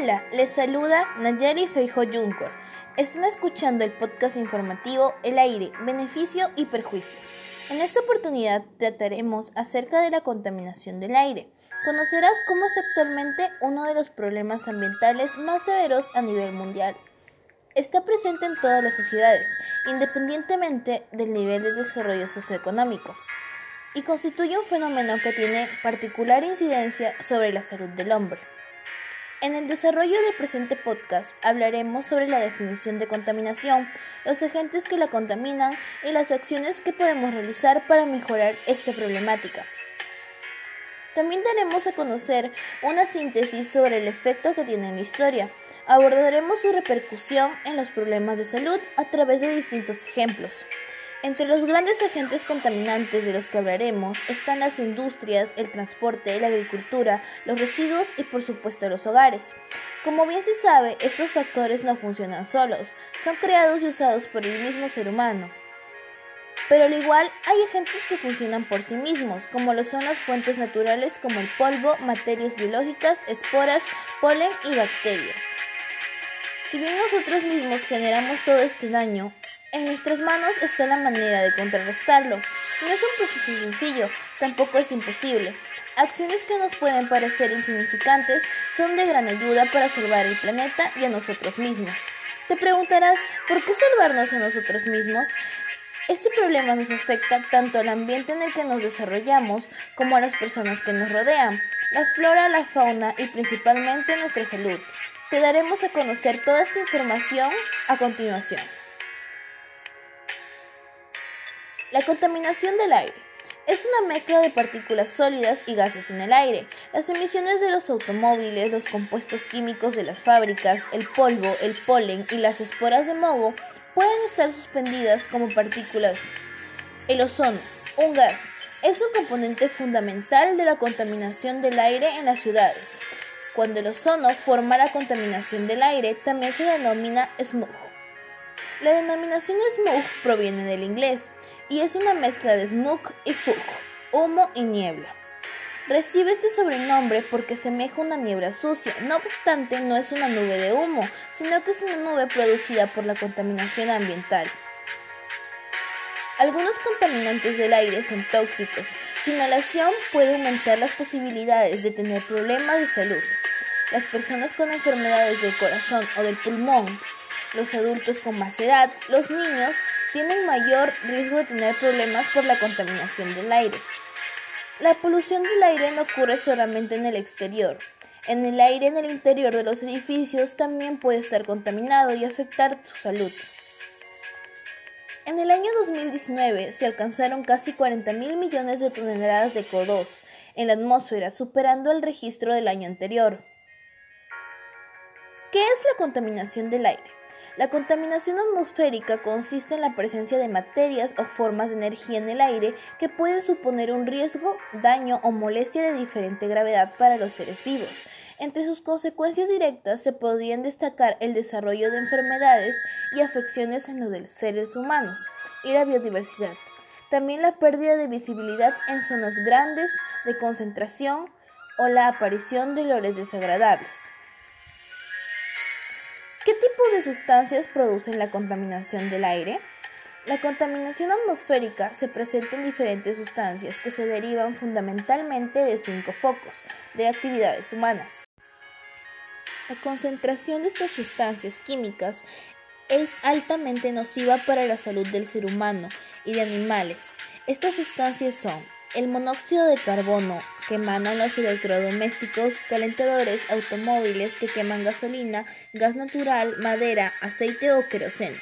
Hola, les saluda Nayari Feijo Juncor. Están escuchando el podcast informativo El aire, beneficio y perjuicio. En esta oportunidad trataremos acerca de la contaminación del aire. Conocerás cómo es actualmente uno de los problemas ambientales más severos a nivel mundial. Está presente en todas las sociedades, independientemente del nivel de desarrollo socioeconómico, y constituye un fenómeno que tiene particular incidencia sobre la salud del hombre. En el desarrollo del presente podcast hablaremos sobre la definición de contaminación, los agentes que la contaminan y las acciones que podemos realizar para mejorar esta problemática. También daremos a conocer una síntesis sobre el efecto que tiene en la historia. Abordaremos su repercusión en los problemas de salud a través de distintos ejemplos. Entre los grandes agentes contaminantes de los que hablaremos están las industrias, el transporte, la agricultura, los residuos y por supuesto los hogares. Como bien se sabe, estos factores no funcionan solos, son creados y usados por el mismo ser humano. Pero al igual hay agentes que funcionan por sí mismos, como lo son las fuentes naturales como el polvo, materias biológicas, esporas, polen y bacterias. Si bien nosotros mismos generamos todo este daño, en nuestras manos está la manera de contrarrestarlo. No es un proceso sencillo, tampoco es imposible. Acciones que nos pueden parecer insignificantes son de gran ayuda para salvar el planeta y a nosotros mismos. Te preguntarás, ¿por qué salvarnos a nosotros mismos? Este problema nos afecta tanto al ambiente en el que nos desarrollamos como a las personas que nos rodean, la flora, la fauna y principalmente nuestra salud. Te daremos a conocer toda esta información a continuación. La contaminación del aire. Es una mezcla de partículas sólidas y gases en el aire. Las emisiones de los automóviles, los compuestos químicos de las fábricas, el polvo, el polen y las esporas de moho pueden estar suspendidas como partículas. El ozono, un gas, es un componente fundamental de la contaminación del aire en las ciudades. Cuando el ozono forma la contaminación del aire, también se denomina smog. La denominación smog proviene del inglés y es una mezcla de smog y fog, humo y niebla. Recibe este sobrenombre porque semeja una niebla sucia, no obstante no es una nube de humo, sino que es una nube producida por la contaminación ambiental. Algunos contaminantes del aire son tóxicos. Su inhalación puede aumentar las posibilidades de tener problemas de salud. Las personas con enfermedades del corazón o del pulmón, los adultos con más edad, los niños tienen mayor riesgo de tener problemas por la contaminación del aire. La polución del aire no ocurre solamente en el exterior. En el aire en el interior de los edificios también puede estar contaminado y afectar su salud. En el año 2019 se alcanzaron casi 40 mil millones de toneladas de CO2 en la atmósfera, superando el registro del año anterior. ¿Qué es la contaminación del aire? La contaminación atmosférica consiste en la presencia de materias o formas de energía en el aire que pueden suponer un riesgo, daño o molestia de diferente gravedad para los seres vivos. Entre sus consecuencias directas se podrían destacar el desarrollo de enfermedades y afecciones en los seres humanos y la biodiversidad. También la pérdida de visibilidad en zonas grandes de concentración o la aparición de olores desagradables. ¿Qué tipos de sustancias producen la contaminación del aire? La contaminación atmosférica se presenta en diferentes sustancias que se derivan fundamentalmente de cinco focos de actividades humanas. La concentración de estas sustancias químicas es altamente nociva para la salud del ser humano y de animales. Estas sustancias son el monóxido de carbono que emanan los electrodomésticos, calentadores, automóviles que queman gasolina, gas natural, madera, aceite o queroseno.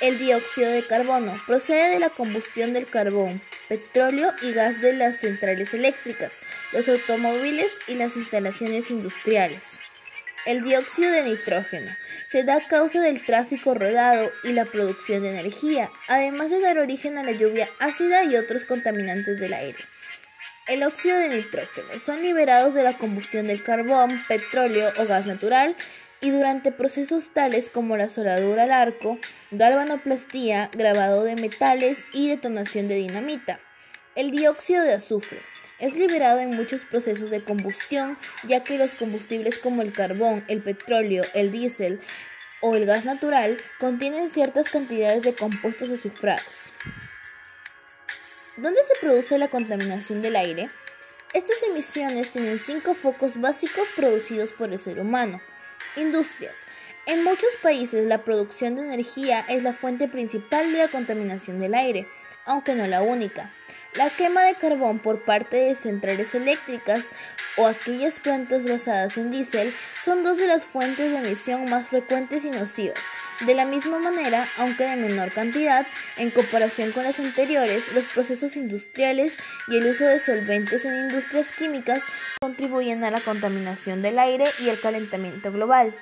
El dióxido de carbono procede de la combustión del carbón, petróleo y gas de las centrales eléctricas, los automóviles y las instalaciones industriales. El dióxido de nitrógeno se da a causa del tráfico rodado y la producción de energía, además de dar origen a la lluvia ácida y otros contaminantes del aire. El óxido de nitrógeno son liberados de la combustión del carbón, petróleo o gas natural y durante procesos tales como la soldadura al arco, galvanoplastía, grabado de metales y detonación de dinamita. El dióxido de azufre Es liberado en muchos procesos de combustión, ya que los combustibles como el carbón, el petróleo, el diésel o el gas natural contienen ciertas cantidades de compuestos azufrados. ¿Dónde se produce la contaminación del aire? Estas emisiones tienen cinco focos básicos producidos por el ser humano. Industrias. En muchos países la producción de energía es la fuente principal de la contaminación del aire, aunque no la única. La quema de carbón por parte de centrales eléctricas o aquellas plantas basadas en diésel son dos de las fuentes de emisión más frecuentes y nocivas. De la misma manera, aunque de menor cantidad, en comparación con las anteriores, los procesos industriales y el uso de solventes en industrias químicas contribuyen a la contaminación del aire y el calentamiento global.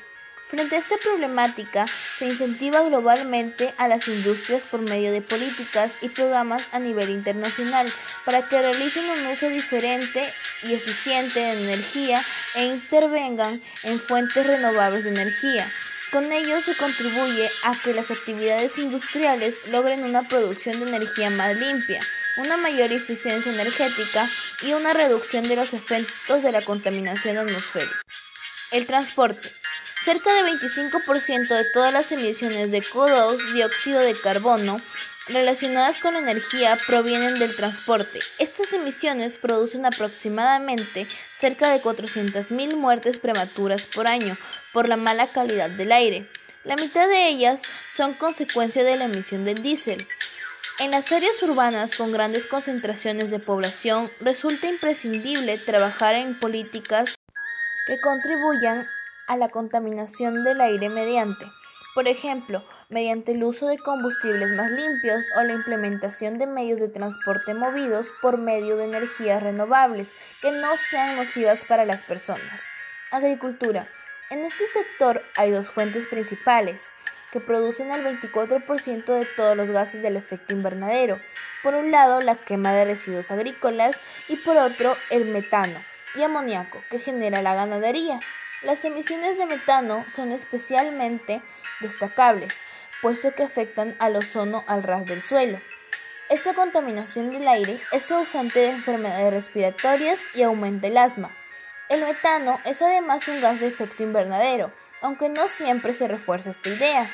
Frente a esta problemática, se incentiva globalmente a las industrias por medio de políticas y programas a nivel internacional para que realicen un uso diferente y eficiente de energía e intervengan en fuentes renovables de energía. Con ello se contribuye a que las actividades industriales logren una producción de energía más limpia, una mayor eficiencia energética y una reducción de los efectos de la contaminación atmosférica. El transporte. Cerca de 25% de todas las emisiones de CO2, dióxido de carbono, relacionadas con la energía provienen del transporte. Estas emisiones producen aproximadamente cerca de 400.000 muertes prematuras por año por la mala calidad del aire. La mitad de ellas son consecuencia de la emisión del diésel. En las áreas urbanas con grandes concentraciones de población resulta imprescindible trabajar en políticas que contribuyan a la contaminación del aire mediante, por ejemplo, mediante el uso de combustibles más limpios o la implementación de medios de transporte movidos por medio de energías renovables que no sean nocivas para las personas. Agricultura. En este sector hay dos fuentes principales que producen el 24% de todos los gases del efecto invernadero. Por un lado, la quema de residuos agrícolas y por otro, el metano y amoníaco que genera la ganadería. Las emisiones de metano son especialmente destacables, puesto que afectan al ozono al ras del suelo. Esta contaminación del aire es causante de enfermedades respiratorias y aumenta el asma. El metano es además un gas de efecto invernadero, aunque no siempre se refuerza esta idea,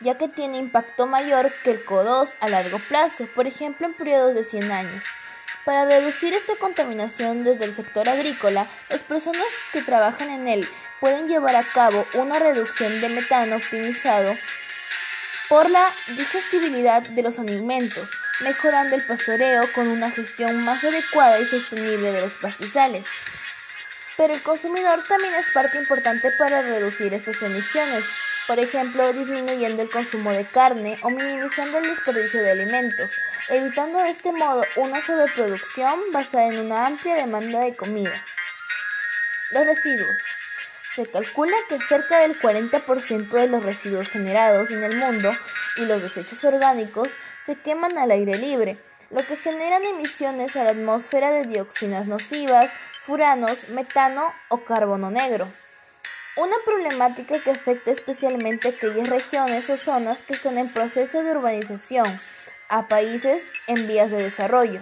ya que tiene impacto mayor que el CO2 a largo plazo, por ejemplo en periodos de 100 años. Para reducir esta contaminación desde el sector agrícola, las personas que trabajan en él pueden llevar a cabo una reducción de metano optimizado por la digestibilidad de los alimentos, mejorando el pastoreo con una gestión más adecuada y sostenible de los pastizales. Pero el consumidor también es parte importante para reducir estas emisiones, por ejemplo, disminuyendo el consumo de carne o minimizando el desperdicio de alimentos, evitando de este modo una sobreproducción basada en una amplia demanda de comida. Los residuos. Se calcula que cerca del 40% de los residuos generados en el mundo y los desechos orgánicos se queman al aire libre, lo que generan emisiones a la atmósfera de dioxinas nocivas, furanos, metano o carbono negro. Una problemática que afecta especialmente a aquellas regiones o zonas que están en proceso de urbanización, a países en vías de desarrollo.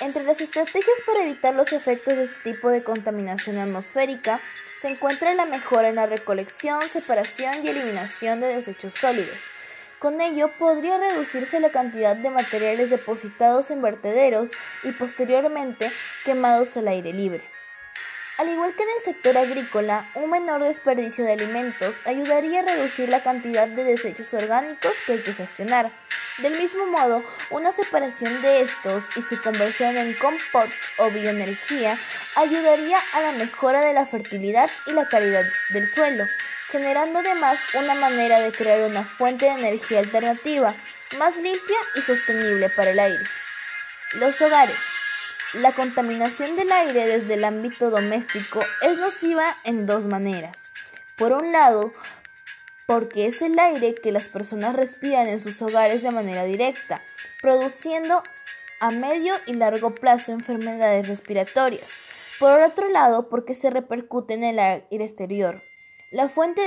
Entre las estrategias para evitar los efectos de este tipo de contaminación atmosférica se encuentra la mejora en la recolección, separación y eliminación de desechos sólidos. Con ello podría reducirse la cantidad de materiales depositados en vertederos y posteriormente quemados al aire libre. Al igual que en el sector agrícola, un menor desperdicio de alimentos ayudaría a reducir la cantidad de desechos orgánicos que hay que gestionar. Del mismo modo, una separación de estos y su conversión en composts o bioenergía ayudaría a la mejora de la fertilidad y la calidad del suelo, generando además una manera de crear una fuente de energía alternativa más limpia y sostenible para el aire. Los hogares. La contaminación del aire desde el ámbito doméstico es nociva en dos maneras. Por un lado, porque es el aire que las personas respiran en sus hogares de manera directa, produciendo a medio y largo plazo enfermedades respiratorias. Por otro lado, porque se repercute en el aire exterior. La fuente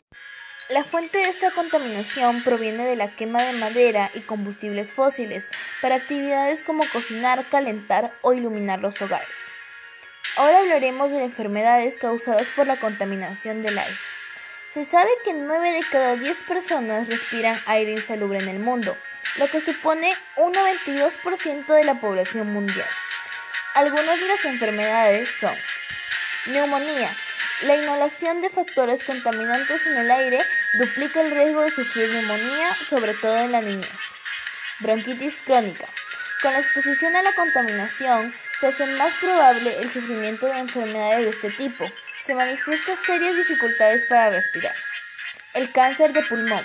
la fuente de esta contaminación proviene de la quema de madera y combustibles fósiles para actividades como cocinar, calentar o iluminar los hogares. Ahora hablaremos de enfermedades causadas por la contaminación del aire. Se sabe que 9 de cada 10 personas respiran aire insalubre en el mundo, lo que supone un 92% de la población mundial. Algunas de las enfermedades son neumonía. La inhalación de factores contaminantes en el aire duplica el riesgo de sufrir neumonía, sobre todo en la niñez. Bronquitis crónica. Con la exposición a la contaminación se hace más probable el sufrimiento de enfermedades de este tipo. Se manifiestan serias dificultades para respirar. El cáncer de pulmón.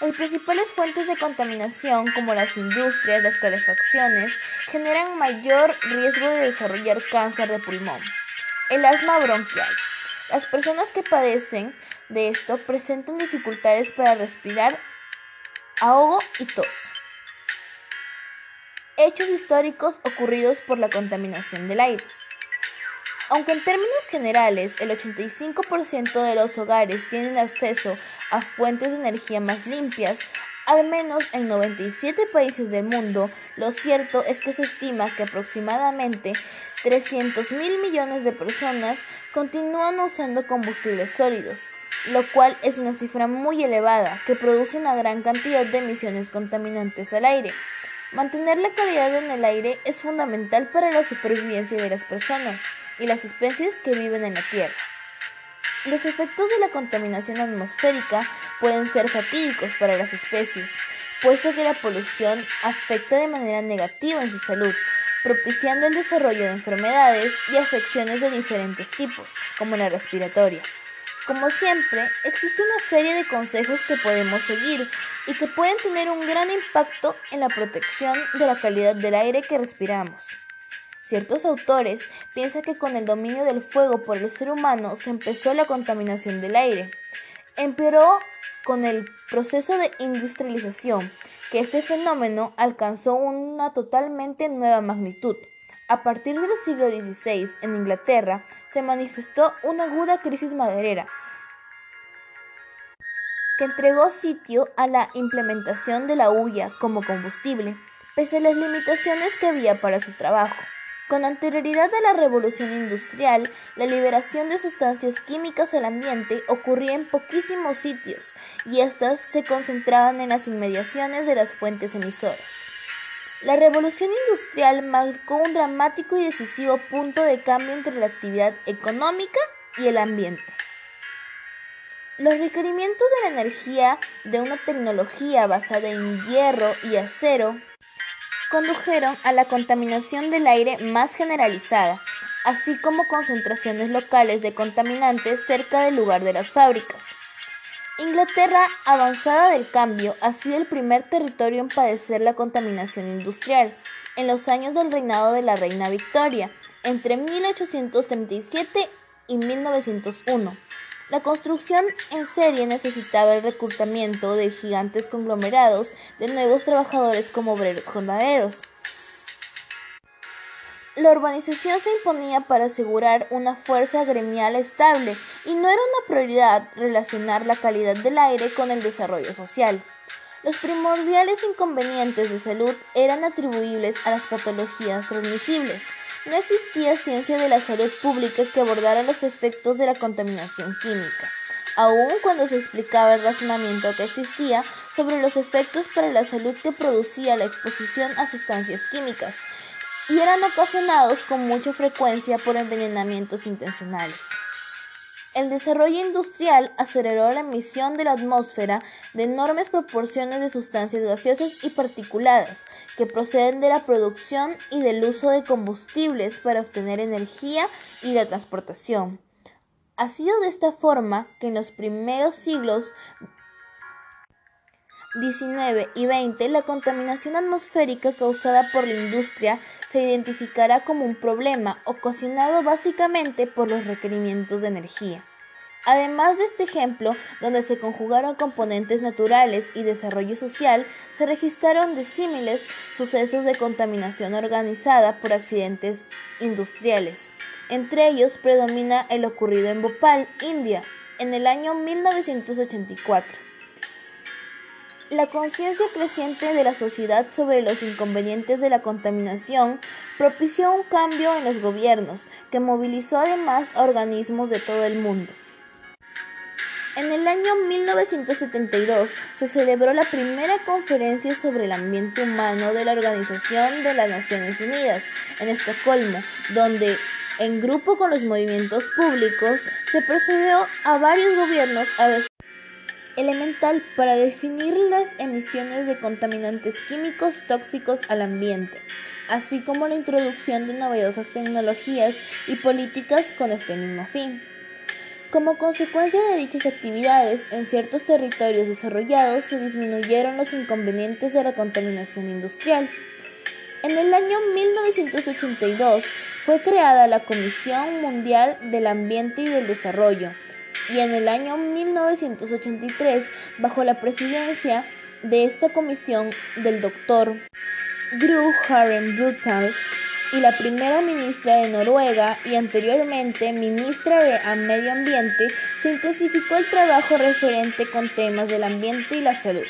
Las principales fuentes de contaminación, como las industrias, las calefacciones, generan mayor riesgo de desarrollar cáncer de pulmón. El asma bronquial. Las personas que padecen de esto presentan dificultades para respirar, ahogo y tos hechos históricos ocurridos por la contaminación del aire. Aunque en términos generales el 85% de los hogares tienen acceso a fuentes de energía más limpias, al menos en 97 países del mundo, lo cierto es que se estima que aproximadamente 300 mil millones de personas continúan usando combustibles sólidos, lo cual es una cifra muy elevada que produce una gran cantidad de emisiones contaminantes al aire. Mantener la calidad en el aire es fundamental para la supervivencia de las personas y las especies que viven en la Tierra. Los efectos de la contaminación atmosférica pueden ser fatídicos para las especies, puesto que la polución afecta de manera negativa en su salud, propiciando el desarrollo de enfermedades y afecciones de diferentes tipos, como la respiratoria. Como siempre, existe una serie de consejos que podemos seguir y que pueden tener un gran impacto en la protección de la calidad del aire que respiramos. Ciertos autores piensan que con el dominio del fuego por el ser humano se empezó la contaminación del aire. Empeoró con el proceso de industrialización, que este fenómeno alcanzó una totalmente nueva magnitud. A partir del siglo XVI, en Inglaterra, se manifestó una aguda crisis maderera, que entregó sitio a la implementación de la hulla como combustible, pese a las limitaciones que había para su trabajo. Con anterioridad a la revolución industrial, la liberación de sustancias químicas al ambiente ocurría en poquísimos sitios y éstas se concentraban en las inmediaciones de las fuentes emisoras. La revolución industrial marcó un dramático y decisivo punto de cambio entre la actividad económica y el ambiente. Los requerimientos de la energía de una tecnología basada en hierro y acero condujeron a la contaminación del aire más generalizada, así como concentraciones locales de contaminantes cerca del lugar de las fábricas. Inglaterra, avanzada del cambio, ha sido el primer territorio en padecer la contaminación industrial en los años del reinado de la reina Victoria, entre 1837 y 1901. La construcción en serie necesitaba el reclutamiento de gigantes conglomerados de nuevos trabajadores como obreros jornaleros. La urbanización se imponía para asegurar una fuerza gremial estable y no era una prioridad relacionar la calidad del aire con el desarrollo social. Los primordiales inconvenientes de salud eran atribuibles a las patologías transmisibles. No existía ciencia de la salud pública que abordara los efectos de la contaminación química, aun cuando se explicaba el razonamiento que existía sobre los efectos para la salud que producía la exposición a sustancias químicas y eran ocasionados con mucha frecuencia por envenenamientos intencionales. El desarrollo industrial aceleró la emisión de la atmósfera de enormes proporciones de sustancias gaseosas y particuladas que proceden de la producción y del uso de combustibles para obtener energía y la transportación. Ha sido de esta forma que en los primeros siglos 19 y 20 la contaminación atmosférica causada por la industria se identificará como un problema ocasionado básicamente por los requerimientos de energía. Además de este ejemplo, donde se conjugaron componentes naturales y desarrollo social, se registraron disímiles sucesos de contaminación organizada por accidentes industriales. Entre ellos predomina el ocurrido en Bhopal, India, en el año 1984 La conciencia creciente de la sociedad sobre los inconvenientes de la contaminación propició un cambio en los gobiernos, que movilizó además a organismos de todo el mundo. En el año 1972 se celebró la primera conferencia sobre el ambiente humano de la Organización de las Naciones Unidas en Estocolmo, donde en grupo con los movimientos públicos se procedió a varios gobiernos a elemental para definir las emisiones de contaminantes químicos tóxicos al ambiente, así como la introducción de novedosas tecnologías y políticas con este mismo fin. Como consecuencia de dichas actividades, en ciertos territorios desarrollados se disminuyeron los inconvenientes de la contaminación industrial. En el año 1982 fue creada la Comisión Mundial del Ambiente y del Desarrollo, y en el año 1983, bajo la presidencia de esta comisión del doctor Gro Harlem Brundtland y la primera ministra de Noruega y anteriormente ministra de Medio Ambiente, se intensificó el trabajo referente con temas del ambiente y la salud.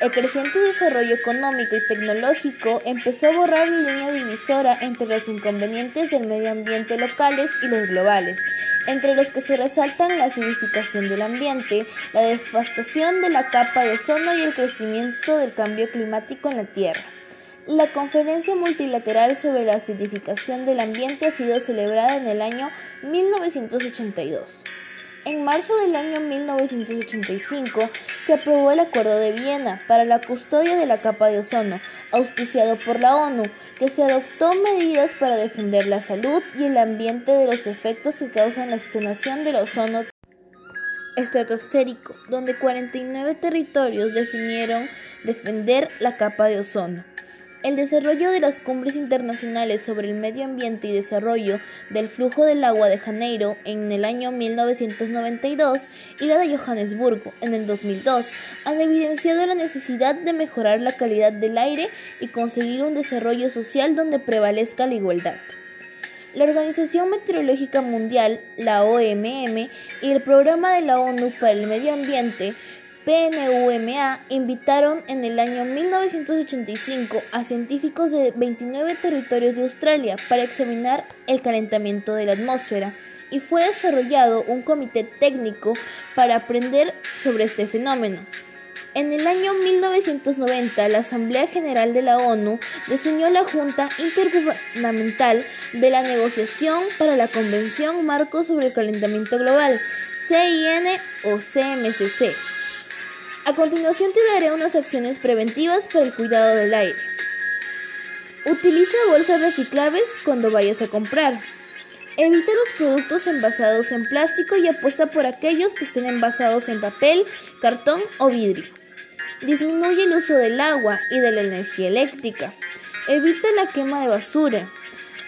El creciente desarrollo económico y tecnológico empezó a borrar la línea divisora entre los inconvenientes del medio ambiente locales y los globales, entre los que se resaltan la acidificación del ambiente, la devastación de la capa de ozono y el crecimiento del cambio climático en la Tierra. La conferencia multilateral sobre la acidificación del ambiente ha sido celebrada en el año 1982. En marzo del año 1985 se aprobó el Acuerdo de Viena para la custodia de la capa de ozono, auspiciado por la ONU, que se adoptó medidas para defender la salud y el ambiente de los efectos que causan la extenuación del ozono estratosférico, donde 49 territorios definieron defender la capa de ozono. El desarrollo de las cumbres internacionales sobre el medio ambiente y desarrollo del flujo del agua de Janeiro en el año 1992 y la de Johannesburgo en el 2002 han evidenciado la necesidad de mejorar la calidad del aire y conseguir un desarrollo social donde prevalezca la igualdad. La Organización Meteorológica Mundial, la OMM, y el Programa de la ONU para el Medio Ambiente PNUMA invitaron en el año 1985 a científicos de 29 territorios de Australia para examinar el calentamiento de la atmósfera y fue desarrollado un comité técnico para aprender sobre este fenómeno. En el año 1990, la Asamblea General de la ONU diseñó la Junta Intergubernamental de la Negociación para la Convención Marco sobre el Calentamiento Global, CIN o CMCC a continuación te daré unas acciones preventivas para el cuidado del aire. Utiliza bolsas reciclables cuando vayas a comprar. Evita los productos envasados en plástico y apuesta por aquellos que estén envasados en papel, cartón o vidrio. Disminuye el uso del agua y de la energía eléctrica. Evita la quema de basura.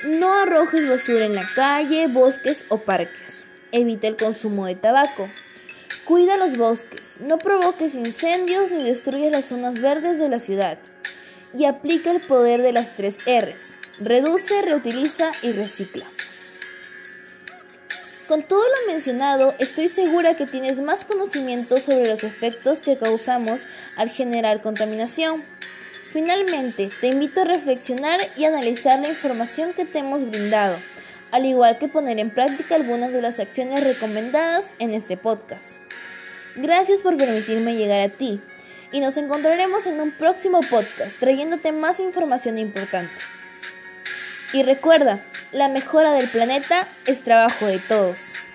No arrojes basura en la calle, bosques o parques. Evita el consumo de tabaco. Cuida los bosques, no provoques incendios ni destruyas las zonas verdes de la ciudad. Y aplica el poder de las tres R's. Reduce, reutiliza y recicla. Con todo lo mencionado, estoy segura que tienes más conocimiento sobre los efectos que causamos al generar contaminación. Finalmente, te invito a reflexionar y analizar la información que te hemos brindado, al igual que poner en práctica algunas de las acciones recomendadas en este podcast. Gracias por permitirme llegar a ti y nos encontraremos en un próximo podcast trayéndote más información importante. Y recuerda, la mejora del planeta es trabajo de todos.